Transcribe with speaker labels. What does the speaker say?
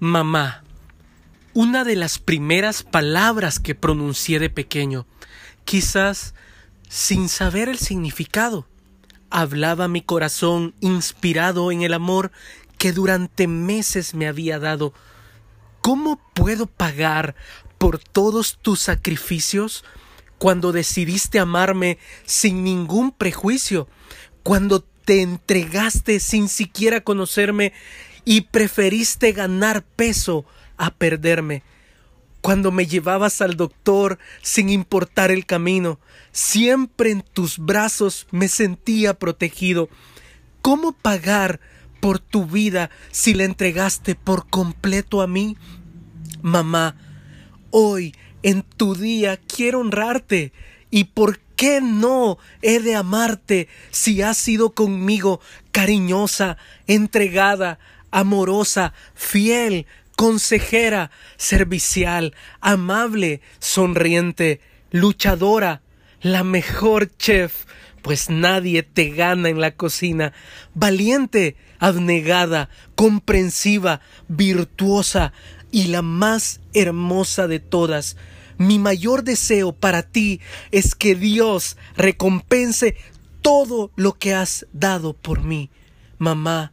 Speaker 1: Mamá. Una de las primeras palabras que pronuncié de pequeño, quizás sin saber el significado. Hablaba mi corazón inspirado en el amor que durante meses me había dado. ¿Cómo puedo pagar por todos tus sacrificios cuando decidiste amarme sin ningún prejuicio, cuando te entregaste sin siquiera conocerme y preferiste ganar peso a perderme. Cuando me llevabas al doctor sin importar el camino, siempre en tus brazos me sentía protegido. ¿Cómo pagar por tu vida si la entregaste por completo a mí? Mamá, hoy en tu día quiero honrarte y por qué no he de amarte si has sido conmigo cariñosa, entregada, amorosa, fiel, consejera, servicial, amable, sonriente, luchadora, la mejor chef, pues nadie te gana en la cocina, valiente, abnegada, comprensiva, virtuosa y la más hermosa de todas. Mi mayor deseo para ti es que Dios recompense todo lo que has dado por mí. Mamá,